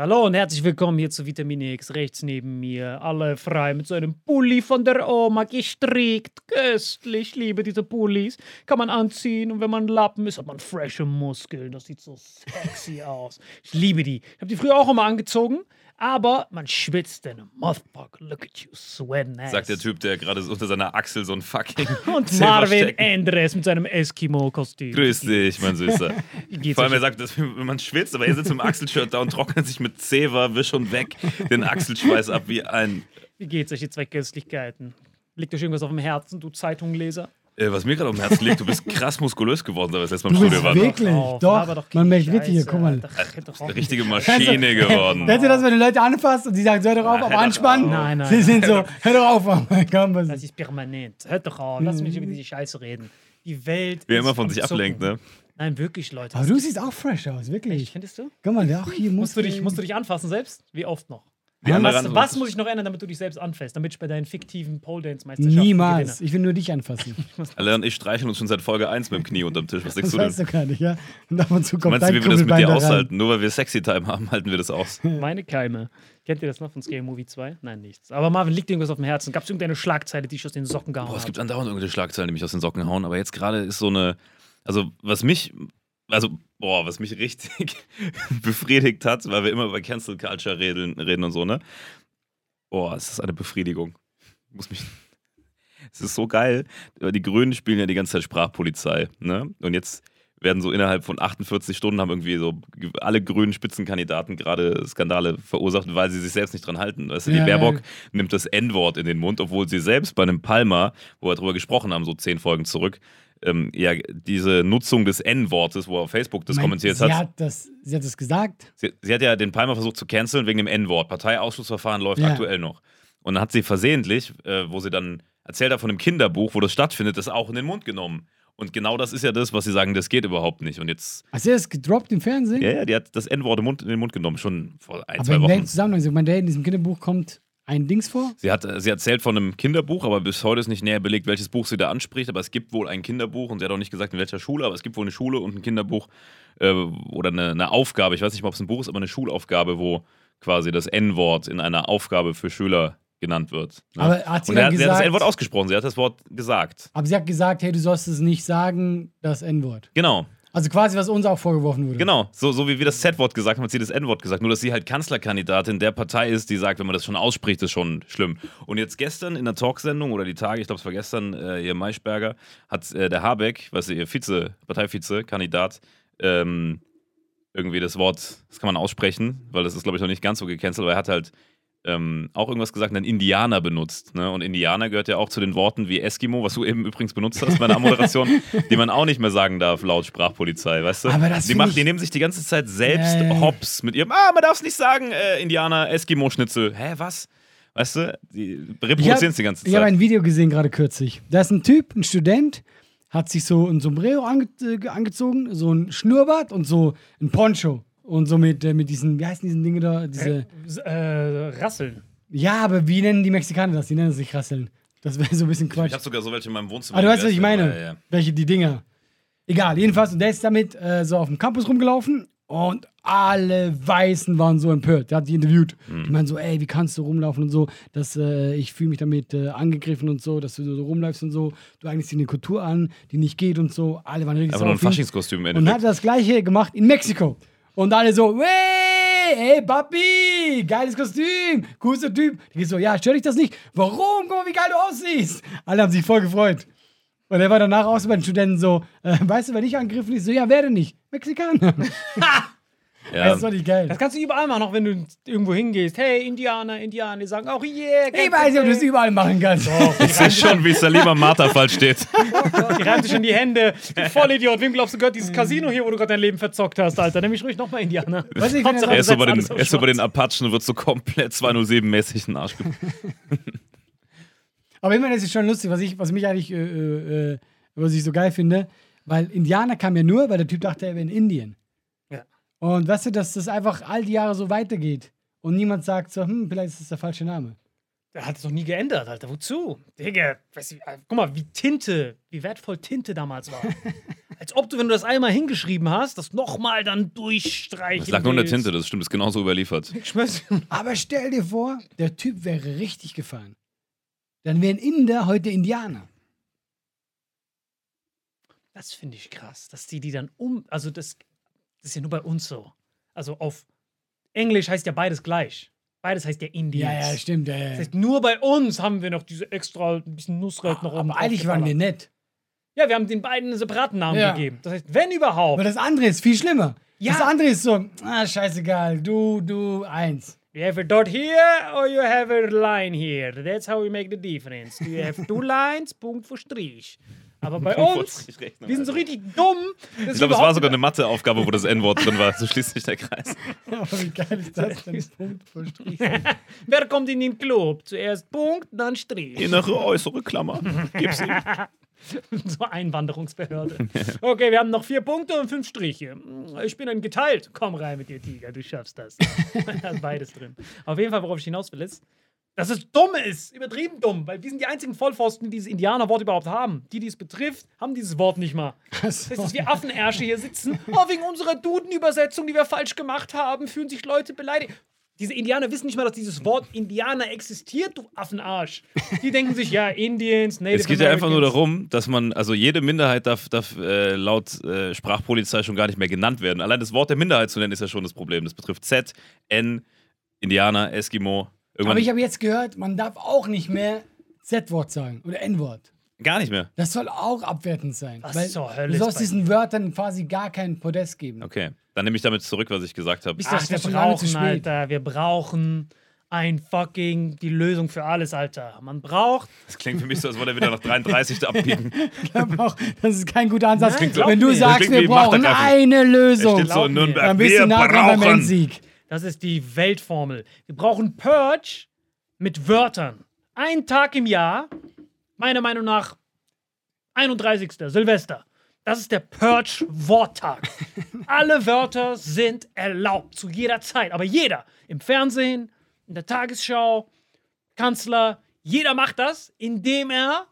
Hallo und herzlich willkommen hier zu Vitamin X. Rechts neben mir, alle frei mit so einem Pulli von der Oma gestrickt. Köstlich, ich liebe diese Pullis. Kann man anziehen und wenn man Lappen ist, hat man frische Muskeln. Das sieht so sexy aus. Ich liebe die. Ich habe die früher auch immer angezogen, aber man schwitzt denn. Motherfucker, look at you sweating ass. Sagt der Typ, der gerade unter seiner Achsel so ein fucking. Und Marvin. Andres mit seinem Eskimo-Kostüm. Grüß dich, mein Süßer. Geht's Vor allem, er sagt, dass man schwitzt, aber er sitzt dem Achselshirt da und trocknet sich mit Zewa, wisch und weg den Achselschweiß ab wie ein. Wie geht's euch, ihr zwei Köstlichkeiten? Liegt euch irgendwas auf dem Herzen, du Zeitungenleser? Äh, was mir gerade auf dem Herzen liegt, du bist krass muskulös geworden, seit wir das letzte Mal Du im bist Studio waren. wirklich, Auf, doch. laber doch Man merkt wirklich hier, guck mal. Doch auf. Eine richtige Maschine geworden. Kennst du das, wenn du Leute anfasst und sie sagen, hör doch auf, hör doch anspannen? auf. Nein, nein, Sie nein. sind so, hör doch auf, Mann. Komm, was Das ist permanent. Hört doch auf. Lass mich über diese Scheiße reden. Die Welt Wie er ist immer von sich ablenkt, ne? Nein, wirklich, Leute. Aber du siehst auch fresh aus, wirklich. Echt, findest du? Guck mal, der auch hier muss. Musst du, dich, musst du dich anfassen selbst? Wie oft noch? Andere Was, was muss ich noch ändern, damit du dich selbst anfasst? Damit ich bei deinen fiktiven Pole Dance Meisterschaften Niemals. gewinne? Ich will nur dich anfassen. Alle und ich streicheln uns schon seit Folge 1 mit dem Knie unterm Tisch. Was denkst Das du denn? weißt du gar nicht, ja? Und ab und zu kommt Meinst du, wie wir das mit dir aushalten? Nur weil wir Sexy Time haben, halten wir das aus. Meine Keime. Kennt ihr das noch von Scary Movie 2? Nein, nichts. Aber Marvin, liegt dir irgendwas auf dem Herzen? Gab es irgendeine Schlagzeile, die ich aus den Socken gehauen Boah, es habe? gibt andauernd irgendwelche Schlagzeilen, die mich aus den Socken hauen, aber jetzt gerade ist so eine. Also, was mich. Also, boah, was mich richtig befriedigt hat, weil wir immer über Cancel Culture reden, reden und so, ne? Boah, es ist eine Befriedigung. Ich muss mich. Es ist so geil. weil Die Grünen spielen ja die ganze Zeit Sprachpolizei, ne? Und jetzt werden so innerhalb von 48 Stunden haben irgendwie so alle grünen Spitzenkandidaten gerade Skandale verursacht, weil sie sich selbst nicht dran halten. Weißt du, die Ja, Baerbock ja. nimmt das N-Wort in den Mund, obwohl sie selbst bei einem Palmer, wo wir drüber gesprochen haben, so zehn Folgen zurück, ähm, ja, diese Nutzung des N-Wortes, wo er auf Facebook das Mein- kommentiert sie hat. hat das, sie hat das gesagt. Sie, sie hat ja den Palmer versucht zu canceln wegen dem N-Wort. Parteiausschlussverfahren läuft Ja. aktuell noch. Und dann hat sie versehentlich, äh, wo sie dann erzählt hat von einem Kinderbuch, wo das stattfindet, das auch in den Mund genommen. Und genau das ist ja das, was sie sagen, das geht überhaupt nicht. Und jetzt, Hast du das gedroppt im Fernsehen? ja, ja, die hat das N-Wort in den Mund genommen, schon vor ein, Aber zwei in welchem Wochen. Zusammenhang? Ich meine, in diesem Kinderbuch kommt ein Dings vor? Sie hat, sie erzählt von einem Kinderbuch, aber bis heute ist nicht näher belegt, welches Buch sie da anspricht. Aber es gibt wohl ein Kinderbuch und sie hat auch nicht gesagt, in welcher Schule, aber es gibt wohl eine Schule und ein Kinderbuch äh, oder eine, eine Aufgabe. Ich weiß nicht mal, ob es ein Buch ist, aber eine Schulaufgabe, wo quasi das N-Wort in einer Aufgabe für Schüler genannt wird. ne? Aber hat sie und hat- sie hat das gesagt- N-Wort ausgesprochen, sie hat das Wort gesagt. Aber sie hat gesagt, hey, du sollst es nicht sagen, das N-Wort. Genau, Also quasi, was uns auch vorgeworfen wurde. genau. So, so wie wir das Z-Wort gesagt haben, hat sie das N-Wort gesagt. Nur, dass sie halt Kanzlerkandidatin der Partei ist, die sagt, wenn man das schon ausspricht, ist schon schlimm. Und jetzt gestern in der Talksendung oder die Tage, ich glaube, es war gestern, äh, ihr Maischberger, hat äh, der Habeck, was ihr Vize, Parteivize-Kandidat, ähm, irgendwie das Wort, das kann man aussprechen, weil das ist, glaube ich, noch nicht ganz so gecancelt, aber er hat halt ähm, auch irgendwas gesagt, einen Indianer benutzt. Ne? Und Indianer gehört ja auch zu den Worten wie Eskimo, was du eben übrigens benutzt hast bei einer Moderation, die man auch nicht mehr sagen darf laut Sprachpolizei, weißt du? Aber das die, machen, ich- die nehmen sich die ganze Zeit selbst ja. hops mit ihrem, ah, man darf es nicht sagen, äh, Indianer, Eskimo-Schnitzel. Hä, was? Weißt du, die Ich reproduzieren habe es die ganze ich hab Zeit. ein Video gesehen gerade kürzlich. Da ist ein Typ, ein Student, hat sich so ein Sombrero ange äh, angezogen, so ein Schnurrbart und so ein Poncho. Und so mit, äh, mit diesen, wie heißen diese Dinge da? Diese, Äh, Rasseln. ja, aber wie nennen die Mexikaner das? Die nennen es nicht Rasseln. Das wäre so ein bisschen Quatsch. Ich habe sogar so welche in meinem Wohnzimmer. Aber du weißt, was ich meine. ja, ja. Welche die Dinger. Egal, jedenfalls. Und der ist damit äh, so auf dem Campus rumgelaufen und alle Weißen waren so empört. Der hat die interviewt. Hm. Die meinen so, ey, wie kannst du rumlaufen und so, dass äh, ich fühle mich damit äh, angegriffen und so, dass du so rumläufst und so. Du eignest dir eine Kultur an, die nicht geht und so. Alle waren richtig Einfach nur ein. Faschingskostüm im Und hat das gleiche gemacht in Mexiko. Und alle so, hey, hey, Papi, geiles Kostüm, cooler Typ. Die geht so, ja, stört dich das nicht? Warum? Guck mal, wie geil du aussiehst. Alle haben sich voll gefreut. Und er war danach auch so bei den Studenten so, äh, weißt du, wer dich angegriffen ist? So, ja, wer denn nicht? Mexikaner. Ja. Das war nicht geil. Das kannst du überall machen, auch wenn du irgendwo hingehst. Hey, Indianer, Indianer. Die sagen auch, yeah. Ich weiß nicht, ob du das überall machen kannst. Ich sehe schon, wie Salima Marterfall steht. Die reiben sich in die Hände. Du Vollidiot. Wem glaubst du gehört dieses Casino hier, wo du gerade dein Leben verzockt hast, Alter? Nimm mich ruhig nochmal Indianer. Was ich Hauptsache, Er ist so bei den, er ist so bei den. Apachen und wird so komplett 207-mäßig in den Arsch Aber immerhin ist es schon lustig, was, ich, was mich eigentlich, äh, äh, äh, was ich so geil finde, weil Indianer kam ja nur, weil der Typ dachte, er wäre in Indien. Und weißt du, dass das einfach all die Jahre so weitergeht und niemand sagt so, hm, vielleicht ist das der falsche Name. Der hat es doch nie geändert, Alter. Wozu? Digga, weißt du, äh, guck mal, wie Tinte, wie wertvoll Tinte damals war. Als ob du, wenn du das einmal hingeschrieben hast, das nochmal dann durchstreichen Das lag nur in der. Tinte, das stimmt, ist genauso überliefert. Ich schwör's dir. Aber stell dir vor, der Typ wäre richtig gefahren. Dann wären Inder heute Indianer. Das finde ich krass, dass die die dann um. Also, das, das ist ja nur bei uns so. Also, auf Englisch heißt ja beides gleich. Beides heißt ja Indians. Ja, ja, stimmt. Ja, ja. Das heißt, nur bei uns haben wir noch diese extra ein bisschen Nussreit noch oben Aber eigentlich waren wir nett. Ja, wir haben den beiden einen separaten Namen Ja. gegeben. Das heißt, wenn überhaupt. Aber das andere ist viel schlimmer. Ja. Das andere ist so, ah, scheißegal, du, du, eins. You have a dot here or you have a line here. That's how we make the difference. Do you have two lines? Punkt für Strich. Aber bei uns, wir sind so richtig dumm. Ich glaube, es war sogar eine Matheaufgabe, wo das N-Wort drin war. So schließt sich der Kreis. Aber wie geil ist das denn? Punkt vor Strich. Wer kommt in den Club? Zuerst Punkt, dann Strich. Innere, äußere Klammer. Gib's ihm. so Einwanderungsbehörde. Okay, wir haben noch vier Punkte und fünf Striche. Ich bin ein geteilt. Komm rein mit dir, Tiger, du schaffst das. da ist beides drin. Auf jeden Fall, worauf ich hinaus will, ist, dass es dumm ist. Übertrieben dumm. Weil wir sind die einzigen Vollpfosten, die dieses Indianerwort überhaupt haben. Die, die es betrifft, haben dieses Wort nicht mal. Das heißt, dass wir Affenärsche hier sitzen. Oh, wegen unserer Duden-Übersetzung, die wir falsch gemacht haben, fühlen sich Leute beleidigt. Diese Indianer wissen nicht mal, dass dieses Wort Indianer existiert, du Affenarsch. Die denken sich, ja, Indians, Native Es geht ja einfach nur Americans. darum, dass man, also jede Minderheit darf, darf äh, laut äh, Sprachpolizei schon gar nicht mehr genannt werden. Allein das Wort der Minderheit zu nennen, ist ja schon das Problem. Das betrifft Z, N, Indianer, Eskimo. Irgendwann Aber ich habe jetzt gehört, man darf auch nicht mehr Z-Wort sagen oder N-Wort. Gar nicht mehr. Das soll auch abwertend sein. Was weil zur Hölle du sollst diesen Wörtern quasi gar keinen Podest geben. Okay. Dann nehme ich damit zurück, was ich gesagt habe. Ach, das ist wir brauchen, spät. Alter? Wir brauchen ein fucking die Lösung für alles, Alter. Man braucht. Das klingt für mich so, als wollte er wieder nach 33 abbiegen. Ich glaube auch, das ist kein guter Ansatz. Wenn du mir. Sagst, wir brauchen eine Er Lösung, steht so dann bist Wir du nah dran beim. Endsieg. Das ist die Weltformel. Wir brauchen Purge mit Wörtern. Ein Tag im Jahr, meiner Meinung nach 31. Silvester. Das ist der Purge-Worttag. Alle Wörter sind erlaubt, zu jeder Zeit. Aber jeder, im Fernsehen, in der Tagesschau, Kanzler, jeder macht das, indem er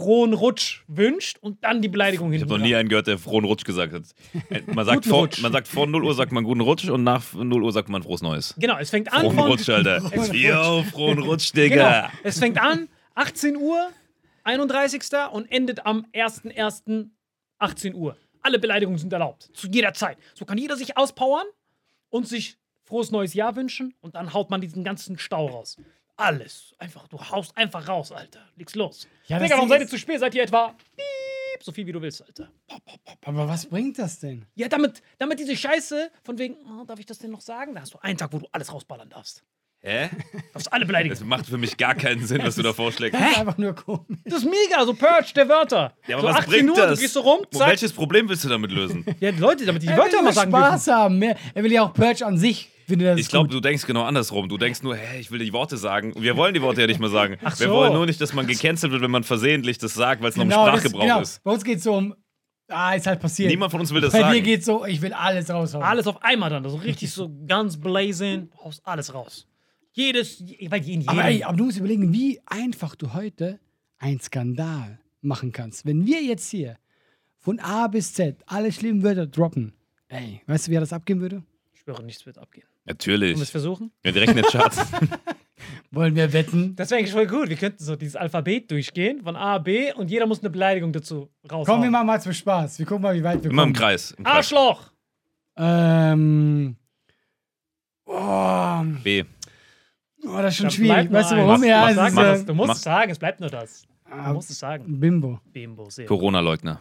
frohen Rutsch wünscht und dann die Beleidigung Ich habe hinten noch nie einen gehört, der frohen Rutsch gesagt hat. Äh, Man sagt, vor, man sagt vor 0 Uhr sagt man guten Rutsch und nach 0 Uhr sagt man frohes Neues. Genau, es fängt an Frohen von Rutsch, Alter. Yo, frohen Rutsch, Digga. Genau. Es fängt an, 18 Uhr, 31. und endet am 1.1. 18 Uhr. Alle Beleidigungen sind erlaubt. Zu jeder Zeit. So kann jeder sich auspowern und sich frohes neues Jahr wünschen und dann haut man diesen ganzen Stau raus. Alles. Einfach, du haust einfach raus, Alter. Leg's los. Ja, Digga, warum seid ihr zu spät? Seid ihr etwa piep, so viel wie du willst, Alter. Aber was bringt das denn? Ja, damit, damit diese Scheiße von wegen, oh, darf ich das denn noch sagen? Da hast du einen Tag, wo du alles rausballern darfst. Hä? Darfst alle beleidigen. Das macht für mich gar keinen Sinn, was du da vorschlägst. Das ist einfach nur komisch. Das ist mega, so Purge der Wörter. Ja, aber so was 18 bringt Uhr, das? du gehst so rum, zack. Welches Problem willst du damit lösen? Ja, die Leute, damit die Er Wörter mal sagen Spaß dürfen. haben. Mehr. Er will ja auch Purge an sich. Ich glaube, du denkst genau andersrum. Du denkst nur, hä, ich will die Worte sagen. Wir wollen die Worte ja nicht mal sagen. Ach Wir so. wollen nur nicht, dass man gecancelt wird, wenn man versehentlich das sagt, weil es noch Genau, im das- Sprachgebrauch genau. ist. Bei uns geht es so um, ah, ist halt passiert. Niemand von uns will das Bei dir sagen. geht so, ich will alles raushauen. Alles auf einmal dann, also richtig so ganz blazing, du haust alles raus. Jedes, weil jeden, aber, ey, aber du musst überlegen, wie einfach du heute einen Skandal machen kannst. Wenn wir jetzt hier von A bis Z alle schlimmen Wörter droppen, ey, weißt du, wie das abgehen würde? Ich schwöre, nichts wird abgehen. Natürlich. Wollen wir es versuchen? Ja, direkt in den Charts. Wollen wir wetten? Das wäre eigentlich voll gut. Wir könnten so dieses Alphabet durchgehen, von A, B, und jeder muss eine Beleidigung dazu raushauen. Komm, wir machen mal zum Spaß. Wir gucken mal, wie weit wir Immer im kommen. Kreis. Im Kreis. Arschloch! Ähm. Oh, B. oh, das ist schon Das schwierig. Weißt du warum? Ja, Mach- es Sag äh, das. Du musst mach- es sagen, es bleibt nur das. Du ah, musst es sagen. Bimbo. Bimbo, sehr. Corona-Leugner.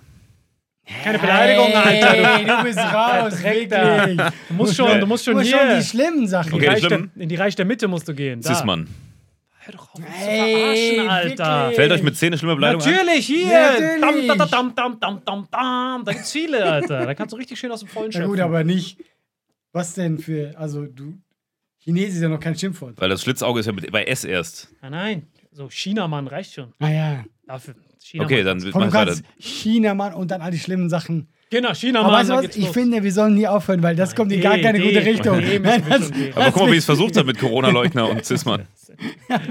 Keine Beleidigung, Alter. Hey, du bist raus, wirklich. Du musst schon, du musst schon Du musst hier. schon die schlimmen Sachen. Okay, Reich schlimm. der, in die Reich der Mitte musst du gehen. Da. Hör doch auf, uns Hey, zu verarschen, Alter. wirklich. Fällt euch mit Szene schlimme Beleidigung? Natürlich, hier. Natürlich. Dam, dam, dam, dam, dam, dam. Da gibt's viele, Alter. Da kannst du richtig schön aus dem Vollen Na schöpfen. gut, aber nicht. Was denn für. Also, du. Chinesisch ist ja noch kein Schimpfwort. Weil das Schlitzauge ist ja mit, bei S erst. Nein, nein. So Chinamann reicht schon. Ah ja. Dafür. Chinamann. Okay, dann du ich weiter. kannst China, Mann, und dann all die schlimmen Sachen. Genau, Chinamann. Aber weißt du was? Ich los. finde, wir sollen nie aufhören, weil das kommt in gar keine gute Richtung. Nein, das-. Aber guck mal, wie ich es versucht habe mit Corona-Leugner und Cis-Mann.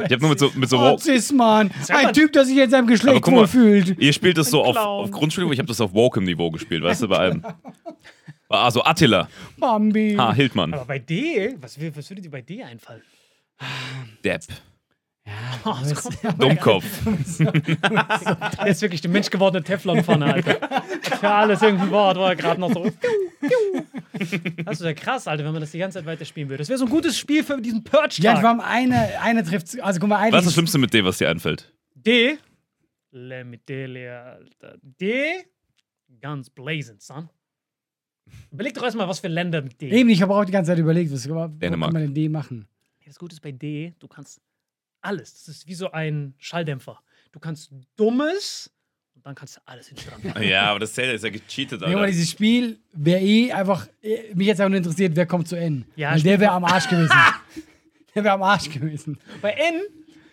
Ich habe nur mit so, mit so Oh, Cis-Mann. Ein Typ, der sich in seinem Geschlecht mal, wohlfühlt. Ihr spielt das so auf, auf Grundschule, ich habe das auf Wokem-Niveau gespielt, weißt du, bei allem. Also Attila, Bambi. H. Hildmann, Aber bei D, was, was würde dir bei D einfallen? Depp, Oh, das kommt- Dummkopf. Der ist wirklich die menschgewordene Teflonpfanne, Alter. Für alles irgendein Wort, wo er gerade noch so. Das wäre krass, Alter, wenn man das die ganze Zeit weiterspielen würde. Das wäre so ein gutes Spiel für diesen Ja, wir Purge-Tag. haben eine, eine trifft. Also guck mal, Was ist das Schlimmste mit D, was dir einfällt? D. Le Mitele, Alter. D. Ganz blazing, son. Überleg doch erstmal, was für Länder mit D. Eben, ich habe auch die ganze Zeit überlegt, was Dänemark. kann man denn D machen? Das Gute ist bei D, du kannst alles. Das ist wie so ein Schalldämpfer. Du kannst Dummes und dann kannst du alles hinten dran. Ja, aber das zählt, ist ja gecheatet, mal, Alter. dieses Spiel wäre eh einfach. eh, Mich jetzt auch nur interessiert, wer kommt zu N. Ja, Weil der wäre am Arsch gewesen. der wäre am Arsch gewesen. bei N,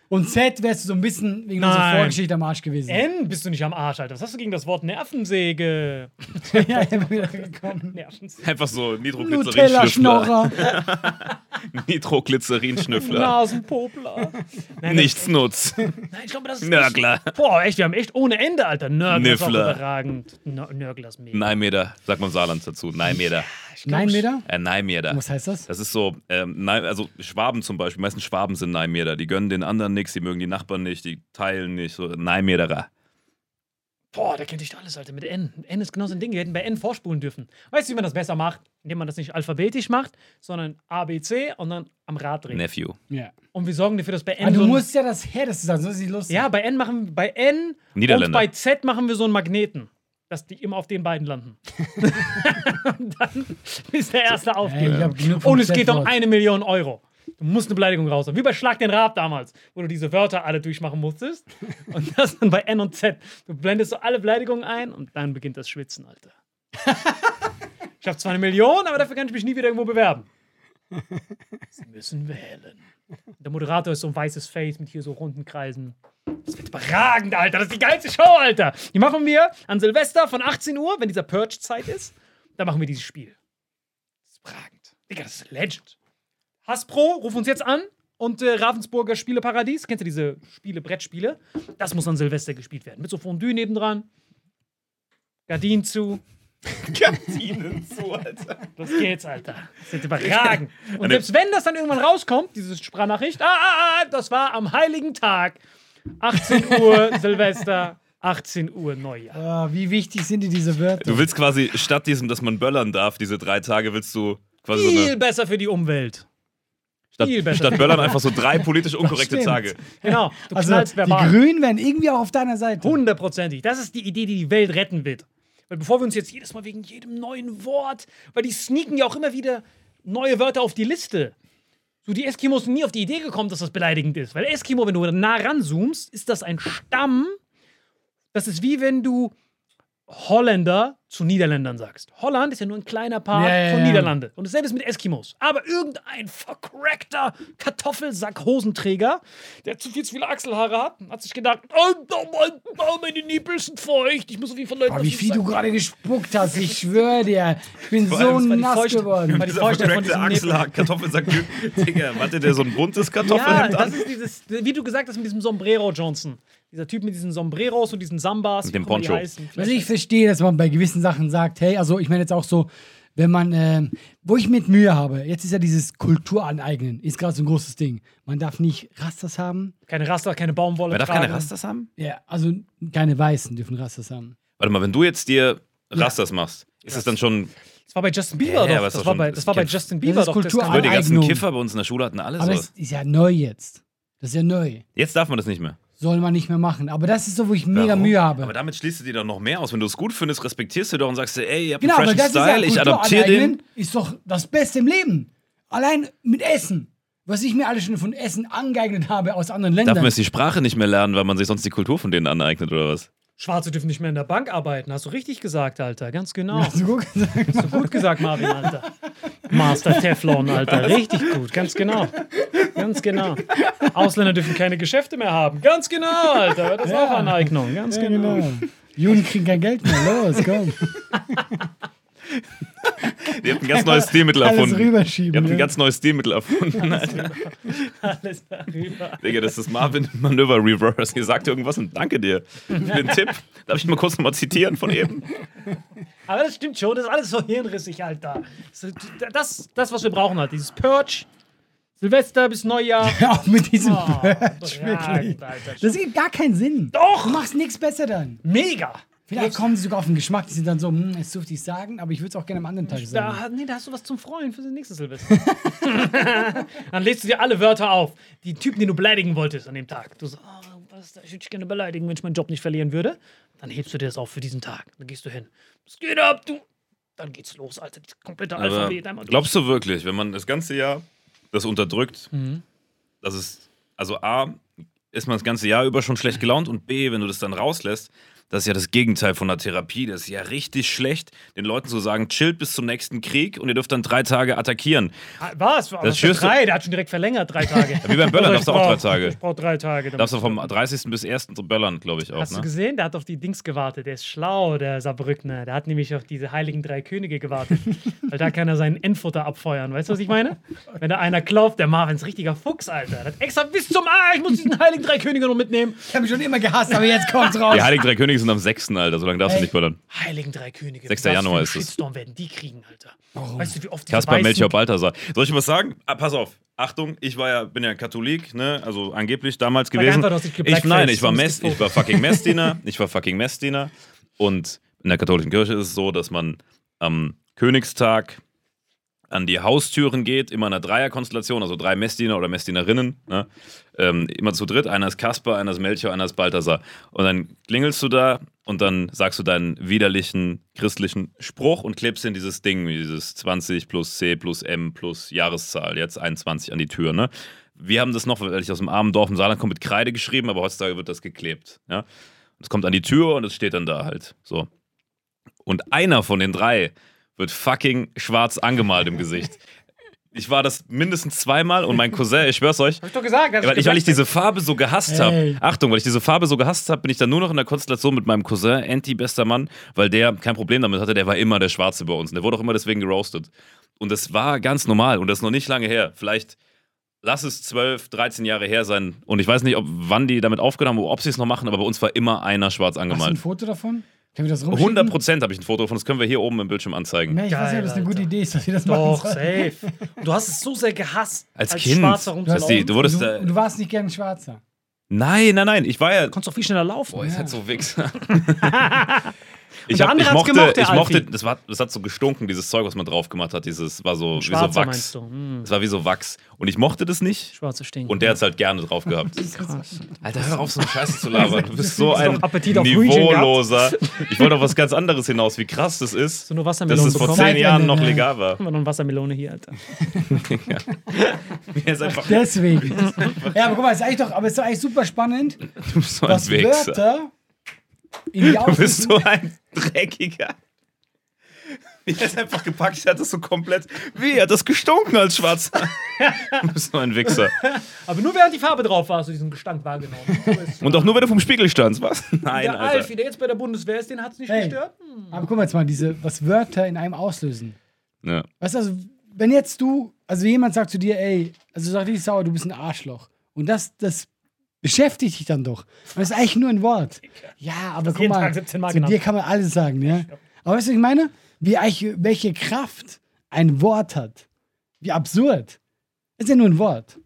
Und Z wärst du so ein bisschen wegen unserer Nein. Vorgeschichte am Arsch gewesen. N bist du nicht am Arsch, Alter. Was hast du gegen das Wort Nervensäge? ja, immer wieder gekommen. Nervensäge. Einfach so Nitroglycerin-Schnüffler. Nitroglycerin-Schnüffler. Nasenpopler. Nein, Nichts nutz. Nein, ich glaube, das ist. Nörgler. Boah, echt, wir haben echt ohne Ende, Alter. Nörgler ist auch Niffler. überragend. Nör- Nörgler ist mega. Nein Meter, sagt man Saarland dazu. Nein Meter. Ich glaub, Nein, Meter? Äh, Nein Meter. Was heißt das? Das ist so, ähm, also Schwaben zum Beispiel, meistens Schwaben sind Neimeter. Die gönnen den anderen nichts, die mögen die Nachbarn nicht, die teilen nicht. So Neimeterer. Boah, der kennt sich alles, Alter, mit N. N ist genau so ein Ding. Wir hätten bei N vorspulen dürfen. Weißt du, wie man das besser macht? Indem man das nicht alphabetisch macht, sondern A, B, C und dann am Rad drehen. Nephew. Ja. Und wir sorgen dafür, dass bei N Aber so du musst ja das her, das zu sagen, sonst ist nicht lustig. Ja, bei N machen bei N und bei Z machen wir so einen Magneten. Dass die immer auf den beiden landen. und dann ist der erste aufgeht. vom Und es geht um eine Million Euro. Du musst eine Beleidigung raus. Wie bei Schlag den Rab damals, wo du diese Wörter alle durchmachen musstest. Und das dann bei N und Z. Du blendest so alle Beleidigungen ein und dann beginnt das Schwitzen, Alter. ich habe zwar eine Million, aber dafür kann ich mich nie wieder irgendwo bewerben. Sie müssen wählen. Der Moderator ist so ein weißes Face mit hier so runden Kreisen. Das wird überragend, Alter. Das ist die geilste Show, Alter. Die machen wir an Silvester von 18 Uhr, wenn dieser Purge-Zeit ist. Da machen wir dieses Spiel. Das ist überragend. Digga, das ist Legend. Hasbro, ruf uns jetzt an. Und äh, Ravensburger Spieleparadies. Kennst du diese Spiele, Brettspiele? Das muss an Silvester gespielt werden. Mit so Fondue nebendran. Gardinen zu. Kantinen zu, Alter. Los geht's, Alter. Das wird überragend. Und selbst wenn das dann irgendwann rauskommt, diese Sprachnachricht, ah, ah, ah, das war am heiligen Tag. 18 Uhr Silvester, 18 Uhr Neujahr. Ah, wie wichtig sind dir diese Wörter? Du willst quasi, statt diesem, dass man böllern darf, diese drei Tage, willst du quasi so Viel eine. besser für die Umwelt. Statt, viel besser. statt böllern einfach so drei politisch unkorrekte. Tage. Genau, du also, knallst die. Grünen wären irgendwie auch auf deiner Seite. Hundertprozentig. Das ist die Idee, die die Welt retten wird. Weil bevor wir uns jetzt jedes Mal wegen jedem neuen Wort, weil die sneaken ja auch immer wieder neue Wörter auf die Liste. So, die Eskimos sind nie auf die Idee gekommen, dass das beleidigend ist. Weil Eskimo, wenn du nah ranzoomst, ist das ein Stamm. Das ist wie wenn du Holländer zu Niederländern sagst. Holland ist ja nur ein kleiner Part Ja, ja, von ja. Niederlande. Und dasselbe ist mit Eskimos. Aber irgendein vercrackter Kartoffelsack-Hosenträger, der zu viel zu viele Achselhaare hat, hat sich gedacht, oh, oh, mein, oh, meine Nippel sind feucht, ich muss auf jeden Fall Leuten Boah, wie viel du sagen." gerade gespuckt hast, ich schwöre dir. Ich bin Vor so nass Feuchte- geworden. war die Feuchte von diesem Achselhaar, Kartoffelsack. Digga, hatte der so ein buntes Ja, Kartoffelhemd das an? ist dieses, wie du gesagt hast, mit diesem Sombrero Johnson. Dieser Typ mit diesen Sombreros und diesen Sambas. Mit dem Poncho. Also ich verstehe, dass man bei gewissen Sachen sagt, hey, also ich meine jetzt auch so, wenn man, ähm, wo ich mit Mühe habe, jetzt ist ja dieses Kulturaneignen, ist gerade so ein großes Ding. Man darf nicht Rastas haben. Keine Raster, keine Baumwolle. Wer darf tragen. keine Rastas haben? Ja, also keine Weißen dürfen Rastas haben. Warte mal, wenn du jetzt dir Rastas machst, ist das dann schon. Das war bei Justin Bieber Ja, ja, doch. Das doch war bei, das das war bei Justin das Bieber ist doch. Kultur- das die ganzen. Kiffer bei uns in der Schule hatten alle Aber so. das ist ja neu jetzt. Das ist ja neu. Jetzt darf man das nicht mehr. Soll man nicht mehr machen. Aber das ist so, wo ich mega Warum? Mühe habe. Aber damit schließt du dir doch noch mehr aus. Wenn du es gut findest, respektierst du doch und sagst ey, ihr habt genau, einen aber freshen Style, ist ich ja adoptiere den. Ist doch das Beste im Leben. Allein mit Essen. Was ich mir alles schon von Essen angeeignet habe aus anderen Darf Ländern. man jetzt die Sprache nicht mehr lernen, weil man sich sonst die Kultur von denen aneignet oder was? Schwarze dürfen nicht mehr in der Bank arbeiten. Hast du richtig gesagt, Alter. Ganz genau. Hast du gut gesagt? Hast du gut gesagt, Marvin, Alter. Master Teflon, Alter. Richtig gut. Ganz genau. Ganz genau. Ausländer dürfen keine Geschäfte mehr haben. Ganz genau, Alter. Das ist auch Aneignung. Ganz Ja, genau. genau. Juden kriegen kein Geld mehr. Los, komm. Ihr habt ein ganz neues Stilmittel Alles erfunden. rüberschieben, Ihr habt ja. ein ganz neues Stilmittel erfunden. Alter. Alles darüber. Digga, das ist Marvin Manöver Reverse. Ihr sagt irgendwas und danke dir für den Tipp. Darf ich mal kurz nochmal zitieren von eben? Aber das stimmt schon. Das ist alles so hirnrissig, Alter. Das, das was wir brauchen, halt. Dieses Purge. Silvester bis Neujahr. Auch mit diesem Oh, wirklich. überragend, Alter. Das gibt gar keinen Sinn. Doch! Du machst nichts besser dann. Mega. Vielleicht kommen sie sogar auf den Geschmack, die sind dann so, hm, jetzt durfte ich sagen, aber ich würde es auch gerne am anderen Tag sagen. Da, nee, da hast du was zum Freuen für das nächste Silvester. Dann lädst du dir alle Wörter auf. Die Typen, die du beleidigen wolltest an dem Tag. Du sagst, oh, was, ich würde dich gerne beleidigen, wenn ich meinen Job nicht verlieren würde. Dann hebst du dir das auf für diesen Tag. Dann gehst du hin. Was geht ab, du? Dann geht's los, Alter. Das komplette Aber Alphabet einmal glaubst du wirklich, wenn man das ganze Jahr das unterdrückt, dass es, also A, ist man das ganze Jahr über schon schlecht gelaunt und B, wenn du das dann rauslässt, das ist ja das Gegenteil von einer Therapie. Das ist ja richtig schlecht, den Leuten zu sagen, chillt bis zum nächsten Krieg und ihr dürft dann drei Tage attackieren. Ah, Was? Aber Das du- drei, der hat schon direkt verlängert, drei Tage. Wie beim Böllern Also, darfst du ich auch drei Tage. Ich brauche drei Tage. Darfst du vom 30. bis 1. so böllern, glaube ich auch. Hast du Ne? gesehen? Der hat auf die Dings gewartet. Der ist schlau, der Saarbrückner. Der hat nämlich auf diese heiligen drei Könige gewartet. Weil da kann er sein Endfutter abfeuern. Weißt du, was ich meine? Wenn da einer klopft, der Marvin ist ein richtiger Fuchs, Alter. Der hat extra bis zum A, ich muss diesen heiligen drei Könige noch mitnehmen. Ich habe mich schon immer gehasst, aber jetzt kommt's raus. Die Heiligen Drei Könige sind am 6. Alter, so lange darfst Ey. du nicht böllern. Heiligen drei Könige. 6. was Januar ist es. Shitstorm werden die kriegen, Alter. Warum? Weißt du, wie oft diese Kaspar Melchior Balthasar. Soll ich was sagen? Ah, pass auf. Achtung, ich war ja, bin ja Katholik, ne? Also angeblich damals gewesen. ich, nein, ich war, Mess, ich war fucking Messdiener. Ich war fucking Messdiener. Und in der katholischen Kirche ist es so, dass man am Königstag an die Haustüren geht, immer in einer Dreierkonstellation, also drei Messdiener oder Messdienerinnen, ne? ähm, immer zu dritt. Einer ist Kaspar, einer ist Melchior, einer ist Balthasar. Und dann klingelst du da und dann sagst du deinen widerlichen christlichen Spruch und klebst in dieses Ding, dieses 20 plus C plus M plus Jahreszahl, jetzt 21 an die Tür. Ne? Wir haben das noch, weil ich aus dem armen Dorf im Saarland komme, mit Kreide geschrieben, aber heutzutage wird das geklebt. Ja? Es kommt an die Tür und es steht dann da halt. So. Und einer von den drei wird fucking schwarz angemalt im Gesicht. Ich war das mindestens zweimal und mein Cousin, ich schwör's euch, Hab ich doch gesagt. weil ich, weil ich diese Farbe so gehasst habe. Achtung, weil ich diese Farbe so gehasst habe, bin ich dann nur noch in der Konstellation mit meinem Cousin, Anti, bester Mann, weil der kein Problem damit hatte, der war immer der Schwarze bei uns. Und der wurde auch immer deswegen geroastet. Und das war ganz normal und das ist noch nicht lange her. Vielleicht lass es 12, 13 Jahre her sein. Und ich weiß nicht, ob wann die damit aufgenommen haben, ob sie es noch machen, aber bei uns war immer einer schwarz Hast du ein angemalt. Foto davon? Können wir das rumschicken? 100 Prozent habe ich ein Foto davon, das können wir hier oben im Bildschirm anzeigen. Nee, ich weiß nicht, ob das eine Geil, gute. Idee ist, dass wir das Doch, machen. safe. Und du hast es so sehr gehasst, Als Kind. Schwarzer rumzulaufen. die- du wurdest du, und du warst nicht gern ein Schwarzer. Nein, nein, nein, ich war ja. Du konntest doch viel schneller laufen. Boah, ist halt so Wichser. ich, der hab, andere ich mochte, gemocht, der ich mochte das, war, das hat so gestunken, dieses Zeug, was man drauf gemacht hat. Dieses war so, wie so Wachs. Hm. Es war wie so Wachs. Und ich mochte das nicht. Schwarze Stinken. Und der hat es halt gerne drauf gehabt. krass. Alter, hör auf, so eine Scheiße zu labern. Du bist so ein Niveauloser. Ich wollte auf was ganz anderes hinaus, wie krass das ist, So nur dass Wassermelone es vor zehn Jahren noch legal war. Haben wir noch eine Wassermelone hier, Alter. Mir ist einfach, Deswegen. ja, aber guck mal, ist eigentlich doch, aber ist doch eigentlich super spannend, du bist so ein dass Wichser. Wörter in die Du bist so ein Dreckiger. Wie er es einfach gepackt hat, das so komplett. Wie, er hat das gestunken als Schwarzer. Du bist so ein Wichser. Aber nur während die Farbe drauf war, hast du diesen Gestank wahrgenommen. Und auch nur, wenn du vom Spiegel standst, was? Nein, der Alter. Alfie, der jetzt bei der Bundeswehr ist, den hat es nicht Hey. gestört. Aber guck mal jetzt mal, diese, was Wörter in einem auslösen. Ja. Weißt du, also, wenn jetzt du, also jemand sagt zu dir, ey, also sag dich sauer, du bist ein Arschloch. Und das, das beschäftigt dich dann doch. Das ist eigentlich nur ein Wort. Ja, aber guck mal, Tag 17 Mal zu dir kann man alles sagen, ja. Aber weißt du, was ich meine? Wie eigentlich, welche Kraft ein Wort hat. Wie absurd. Ist ja nur ein Wort. Du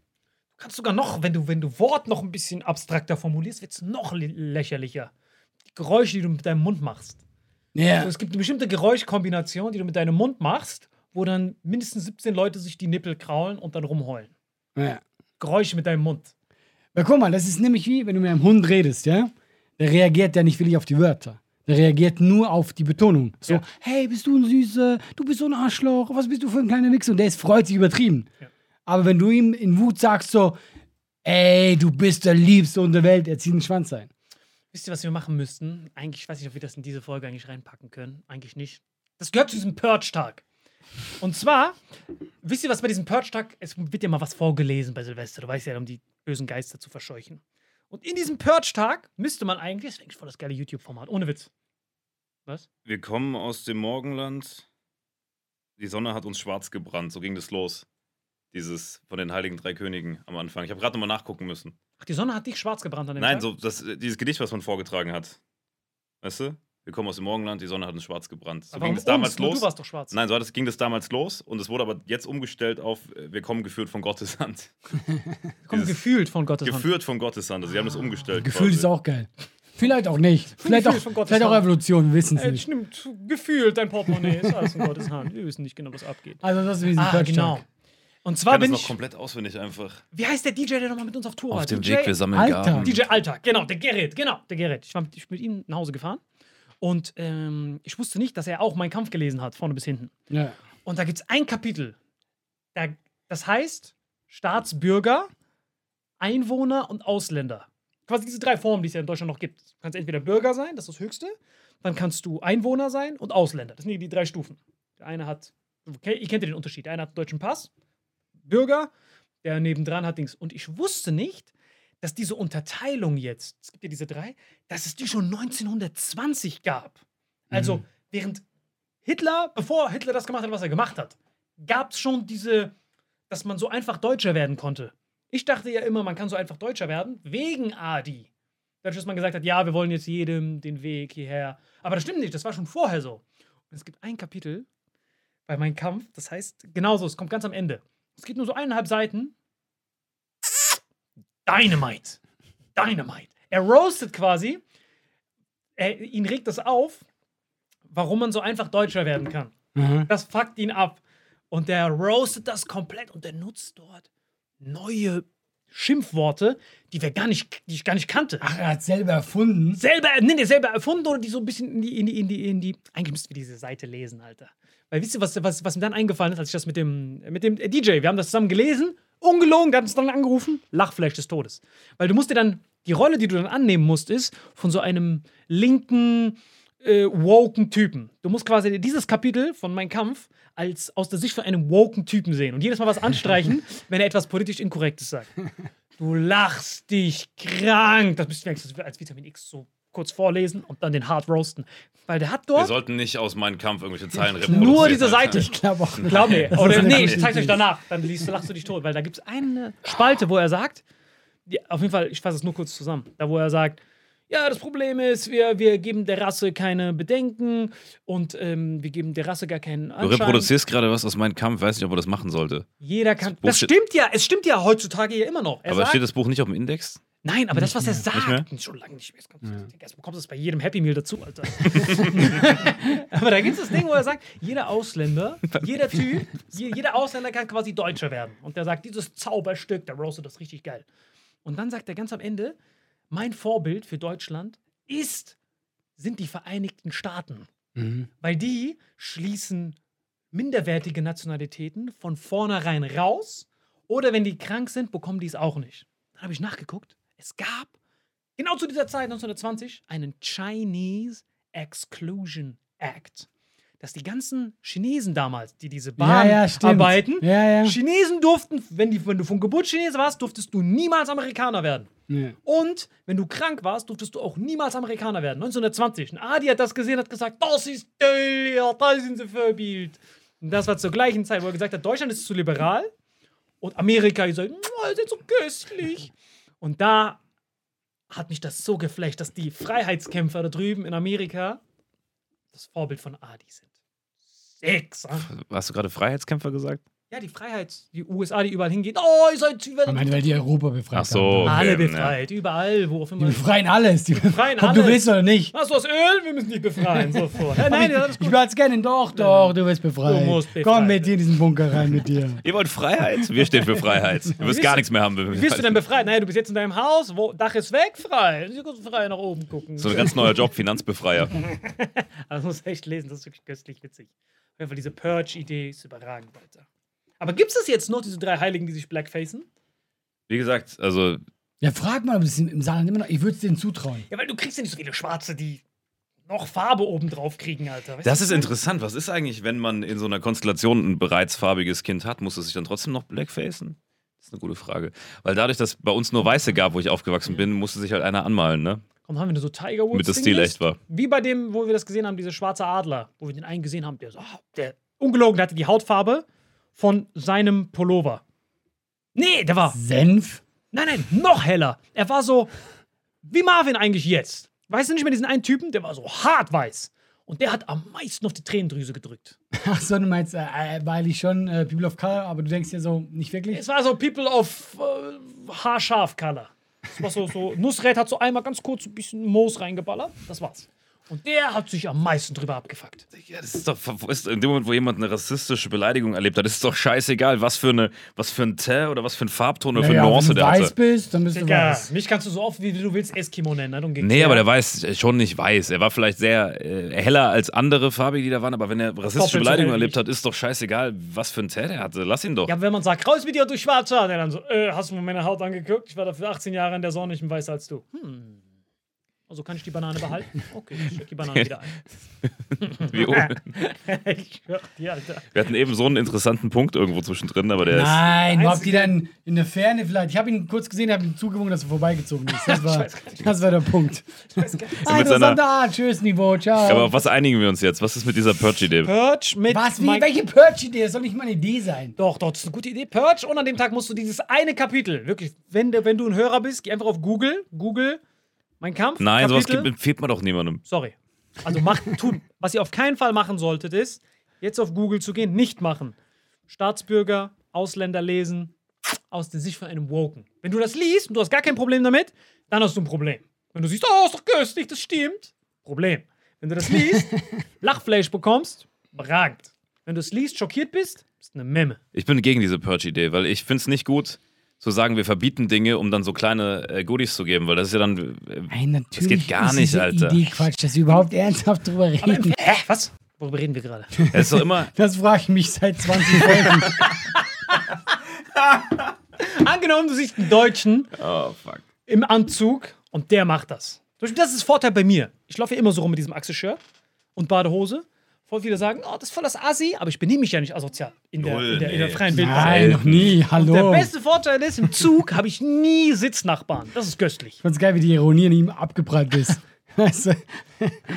kannst sogar noch, wenn du, wenn du Wort noch ein bisschen abstrakter formulierst, wird es noch lä- lächerlicher. Die Geräusche, die du mit deinem Mund machst. Ja. Also es gibt eine bestimmte Geräuschkombination, die du mit deinem Mund machst, wo dann mindestens 17 Leute sich die Nippel kraulen und dann rumheulen. ja. Geräusche mit deinem Mund. Weil guck mal, das ist nämlich wie, wenn du mit einem Hund redest, ja? Der reagiert ja nicht wirklich auf die Wörter. Der reagiert nur auf die Betonung. So, Ja. hey, bist du ein Süßer? Du bist so ein Arschloch. Was bist du für ein kleiner Wichser? Und der ist freut sich übertrieben. Ja. Aber wenn du ihm in Wut sagst so, ey, du bist der Liebste unter der Welt, er zieht den Schwanz ein. Wisst ihr, was wir machen müssten? Eigentlich, ich weiß nicht, ob wir das in diese Folge eigentlich reinpacken können. Eigentlich nicht. Das gehört zu diesem Purge-Tag. Und zwar, wisst ihr, was bei diesem Purge-Tag, es wird ja mal was vorgelesen bei Silvester. Du weißt ja, um die bösen Geister zu verscheuchen. Und in diesem Purge-Tag müsste man eigentlich, das eigentlich voll das geile YouTube-Format, ohne Witz. Was? Wir kommen aus dem Morgenland. Die Sonne hat uns schwarz gebrannt. So ging das los. Dieses von den Heiligen Drei Königen am Anfang. Ich habe gerade nochmal nachgucken müssen. Ach, die Sonne hat dich schwarz gebrannt an dem Nein, Tag? so das, dieses Gedicht, was man vorgetragen hat. Weißt du? Wir kommen aus dem Morgenland, die Sonne hat uns schwarz gebrannt. So Aber ging warum es damals uns? Nur los. Du warst doch schwarz. Nein, so hat es, ging das damals los und es wurde aber jetzt umgestellt auf äh, Wir kommen geführt von Gottes Hand. Komm, dieses- gefühlt von Gottes Hand. Geführt von Gottes Hand. Also sie haben das umgestellt. Gefühl ist auch geil. Vielleicht auch nicht. Vielleicht auch, Gefühl von Gottes vielleicht auch Hand. Evolution, wir wissen es Äh, nicht. stimmt, gefühlt, dein Portemonnaie ist alles in Gottes Hand. Wir wissen nicht genau, was abgeht. Also das ist wie Ah, genau. Und Ich zwar das bin noch ich. komplett auswendig einfach. Wie heißt der DJ, der nochmal mit uns auf Tour war? Auf dem DJ, Weg, wir sammeln Alter. Gaben. DJ Alltag, genau, der Gerrit, genau, der Gerrit. Ich war mit, ich bin mit ihm nach Hause gefahren und ähm, ich wusste nicht, dass er auch Mein Kampf gelesen hat, vorne bis hinten. Ja. Und da gibt es ein Kapitel, da, das heißt Staatsbürger, Einwohner und Ausländer. Quasi diese drei Formen, die es ja in Deutschland noch gibt. Du kannst entweder Bürger sein, das ist das Höchste, dann kannst du Einwohner sein und Ausländer. Das sind die, die drei Stufen. Der eine hat, okay, ihr kennt ja den Unterschied, der eine hat einen deutschen Pass, Bürger, der nebendran hat Dings. Und ich wusste nicht, dass diese Unterteilung jetzt, es gibt ja diese drei, dass es die schon 1920 gab. Also, während Hitler, bevor Hitler das gemacht hat, was er gemacht hat, gab es schon diese, dass man so einfach Deutscher werden konnte. Ich dachte ja immer, man kann so einfach Deutscher werden, wegen Adi. Dadurch, dass man gesagt hat, ja, wir wollen jetzt jedem den Weg hierher. Aber das stimmt nicht, das war schon vorher so. Und es gibt ein Kapitel bei meinem Kampf, das heißt genauso, es kommt ganz am Ende. Es geht nur so eineinhalb Seiten. Dynamite. Dynamite. Er roastet quasi, er, ihn regt das auf, warum man so einfach Deutscher werden kann. Mhm. Das fuckt ihn ab. Und der roastet das komplett und der nutzt dort neue Schimpfworte, die wir gar nicht, die ich gar nicht kannte. Ach, er hat selber erfunden. Selber, nee, nee, selber erfunden oder die so ein bisschen in die, in die, in die, in die. Eigentlich müssten wir diese Seite lesen, Alter. Weil wisst ihr, was, was, was mir dann eingefallen ist, als ich das mit dem, mit dem DJ, wir haben das zusammen gelesen, ungelogen, der hat uns dann angerufen, Lachfleisch des Todes. Weil du musst dir dann, die Rolle, die du dann annehmen musst, ist von so einem linken, äh, woken Typen. Du musst quasi dieses Kapitel von Mein Kampf als aus der Sicht von einem woken Typen sehen und jedes Mal was anstreichen, wenn er etwas politisch Inkorrektes sagt. Du lachst dich krank. Das ihr wenigstens als Vitamin X so kurz vorlesen und dann den Hard roasten. Weil der hat Wir dort sollten nicht aus meinem Kampf irgendwelche Zeilen reproduzieren. nur diese. Seite. Ich glaube auch. Glaub mir. Das Oder nee, ich zeig's euch danach. Dann liest, lachst du dich tot. Weil da gibt's eine Spalte, wo er sagt, die, auf jeden Fall, ich fasse es nur kurz zusammen. Da, wo er sagt, ja, das Problem ist, wir, wir geben der Rasse keine Bedenken und ähm, wir geben der Rasse gar keinen Du Anschein. reproduzierst gerade was aus meinem Kampf, weiß nicht, ob er das machen sollte. Jeder kann. Das steht- stimmt ja, es stimmt ja heutzutage ja immer noch. Er Aber sagt, steht das Buch nicht auf dem Index? Nein, aber das, was er mehr? sagt, schon lange nicht mehr. Jetzt kommst, du- Jetzt bekommst du es bei jedem Happy Meal dazu, Alter. aber da gibt es das Ding, wo er sagt, jeder Ausländer, jeder Typ, je, jeder Ausländer kann quasi Deutscher werden. Und der sagt, dieses Zauberstück, der roastet das richtig geil. Und dann sagt er ganz am Ende, mein Vorbild für Deutschland ist, sind die Vereinigten Staaten. Mhm. Weil die schließen minderwertige Nationalitäten von vornherein raus oder wenn die krank sind, bekommen die es auch nicht. Dann habe ich nachgeguckt. Es gab genau zu dieser Zeit, 1920, einen Chinese Exclusion Act. Dass die ganzen Chinesen damals, die diese Bahn Ja, ja, arbeiten, Ja. Chinesen durften, wenn, die, wenn du von Geburt Chinese warst, durftest du niemals Amerikaner werden. Und wenn du krank warst, durftest du auch niemals Amerikaner werden. 1920. Ein Adi hat das gesehen, hat gesagt, das ist ja, da sind sie Vorbild. Und das war zur gleichen Zeit, wo er gesagt hat, Deutschland ist zu liberal und Amerika ist so, "Oh, das ist so köstlich. Und da hat mich das so geflecht, dass die Freiheitskämpfer da drüben in Amerika das Vorbild von Adi sind. Sechs. ah. Hast du gerade Freiheitskämpfer gesagt? Ja, die Freiheit, die USA, die überall hingehen. Oh, ihr seid Ich meine, weil die Europa befreit Ach so. haben. alle Okay, befreit, überall, wo auch Die immer. befreien alles. Die befreien Ob du alles. willst oder nicht. Hast du das Öl? Wir müssen dich befreien. Sofort. Ja, nein, das ist Ich gut. will als gerne. Doch, doch, du wirst befreit. Du musst befreit Komm mit dir in diesen Bunker rein mit dir. Ihr wollt Freiheit? Wir stehen für Freiheit. Du wirst gar nichts mehr haben. Wie bist du denn befreit? Naja, du bist jetzt in deinem Haus, wo Dach ist weg, frei. Du kannst frei nach oben gucken. So ein ganz neuer Job, Finanzbefreier. Also, muss echt lesen, das ist wirklich köstlich witzig. Auf jeden Fall diese Purge-Idee ist überragend, Alter. Aber gibt es das jetzt noch, diese drei Heiligen, die sich blackfacen? Wie gesagt, also Ja, frag mal, ob das im Saarland immer noch. Ich würde es denen zutrauen. Ja, weil du kriegst ja nicht so viele Schwarze, die noch Farbe oben drauf kriegen, Alter. Weißt Das ist interessant. Was ist eigentlich, wenn man in so einer Konstellation ein bereits farbiges Kind hat? Muss es sich dann trotzdem noch blackfacen? Das ist eine gute Frage. Weil dadurch, dass bei uns nur Weiße gab, wo ich aufgewachsen bin, musste sich halt einer anmalen, ne? Komm, haben wir so Tiger Woods. Damit das Stil echt war. Wie bei dem, wo wir das gesehen haben, dieser schwarze Adler, wo wir den einen gesehen haben, der so, der ungelogen, der hatte die Hautfarbe von seinem Pullover. Nee, der war, Senf? nein, nein, noch heller. Er war so, wie Marvin eigentlich jetzt. Weißt du nicht mehr diesen einen Typen? Der war so hart weiß. Und der hat am meisten auf die Tränendrüse gedrückt. Ach so, du meinst, äh, äh, weil ich schon äh, People of Color, aber du denkst ja so, nicht wirklich? Es war so People of äh, haarscharf Color. Das war so, so, Nusret hat so einmal ganz kurz ein bisschen Moos reingeballert. Das war's. Und der hat sich am meisten drüber abgefuckt. Ja, das ist doch, ist in dem Moment, wo jemand eine rassistische Beleidigung erlebt hat, ist es doch scheißegal, was für, eine, was für ein Tee oder was für ein Farbton oder für eine Naja, Nuance wenn du der weiß hatte. bist, dann bist du Digga, weiß. mich kannst du so oft wie du willst Eskimo nennen. Ne? Nee, aber der weiß äh, schon nicht weiß. Er war vielleicht sehr äh, heller als andere Farbige, die da waren, aber wenn er rassistische hell erlebt hat, ist doch scheißegal, was für ein Tee der hatte. Lass ihn doch. Ja, wenn man sagt, raus mit dir, du Schwarzer, der dann so, äh, hast du mir meine Haut angeguckt? Ich war dafür 18 Jahre in der Sonne, ich bin weißer als du. Hm. Also kann ich die Banane behalten? Okay, ich steck die Banane wieder ein. Wie, ich schwör dir, Alter. wir hatten eben so einen interessanten Punkt irgendwo zwischendrin, aber der ist. Nein, wo habt ihr dann in der Ferne vielleicht? Ich habe ihn kurz gesehen, habe ihm zugewunken, dass er vorbeigezogen ist. Das war, das war der Punkt. seiner- Sonntag, ah, tschüss, Niveau, ciao. Aber auf was einigen wir uns jetzt? Was ist mit dieser Purge-Idee? Purge mit. Was, wie, welche Purge-Idee? Das soll nicht mal eine Idee sein. Doch, doch, das ist eine gute Idee. Purge und an dem Tag musst du dieses eine Kapitel, wirklich, wenn, wenn du ein Hörer bist, geh einfach auf Google, Google Mein Kampf. Nein, sowas Kapitel- gibt, empfiehlt man doch niemandem. Sorry. Also macht, tun. Was ihr auf keinen Fall machen solltet, ist, jetzt auf Google zu gehen, nicht machen. Staatsbürger, Ausländer lesen, aus der Sicht von einem Woken. Wenn du das liest und du hast gar kein Problem damit, dann hast du ein Problem. Wenn du siehst, oh, ist doch köstlich, das stimmt, Problem. Wenn du das liest, Lachfleisch bekommst, beragt. Wenn du es liest, schockiert bist, bist eine Memme. Ich bin gegen diese Purge-Idee, weil ich finde es nicht gut, zu sagen, wir verbieten Dinge, um dann so kleine äh, Goodies zu geben, weil das ist ja dann. Äh, Nein, natürlich Das geht gar ist nicht, diese Alter. Idee Quatsch, dass wir überhaupt ernsthaft drüber reden. Hä? Was? Worüber reden wir gerade? es ist doch immer. Das frage ich mich seit 20 Folgen. Angenommen, du siehst einen Deutschen Oh, fuck. im Anzug und der macht das. Zum Beispiel, das ist das Vorteil bei mir. Ich laufe ja immer so rum mit diesem Achse-Shirt und Badehose. Voll viele sagen, oh, das ist voll das Assi, aber ich benehme mich ja nicht asozial in der, Null, in der, in der nee. freien Wildbahn. Nein, noch nie. Der Hallo. beste Vorteil ist, im Zug habe ich nie Sitznachbarn. Das ist köstlich. Ich fand's geil, wie die Ironie in ihm abgebrannt ist.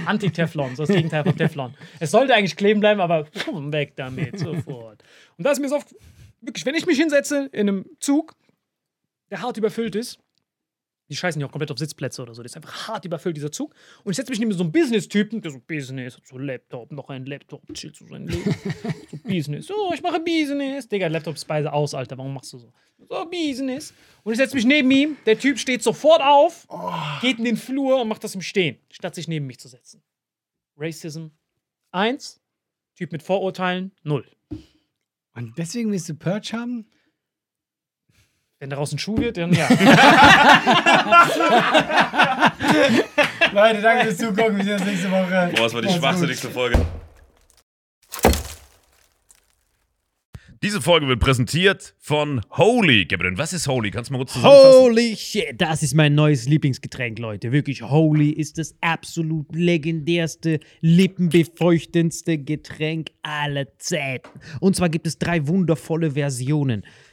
Anti-Teflon, so das Gegenteil von Teflon. Es sollte eigentlich kleben bleiben, aber weg damit, sofort. Und da ist mir so oft, wirklich, wenn ich mich hinsetze in einem Zug, der hart überfüllt ist, die scheißen ja auch komplett auf Sitzplätze oder so, das ist einfach hart überfüllt, dieser Zug. Und ich setze mich neben so einen Business-Typen, der so Business, hat so Laptop, noch einen Laptop, chillt so sein Leben. so Business, so, ich mache Business. Digga, Laptop speise aus, Alter, warum machst du so? So, Business. Und ich setze mich neben ihm, der Typ steht sofort auf, geht in den Flur und macht das im Stehen, statt sich neben mich zu setzen. Racism. Eins. Typ mit Vorurteilen. Null. Und deswegen willst du Purge haben? Wenn daraus ein Schuh wird, dann ja. Leute, danke fürs Zugucken. Wir sehen uns nächste Woche. Boah, das war die schwachsinnigste Folge. Diese Folge wird präsentiert von Holy. Gabriel, was ist Holy? Kannst du mal kurz zusammenfassen? Holy shit, das ist mein neues Lieblingsgetränk, Leute. Wirklich, Holy ist das absolut legendärste, lippenbefeuchtendste Getränk aller Zeiten. Und zwar gibt es drei wundervolle Versionen,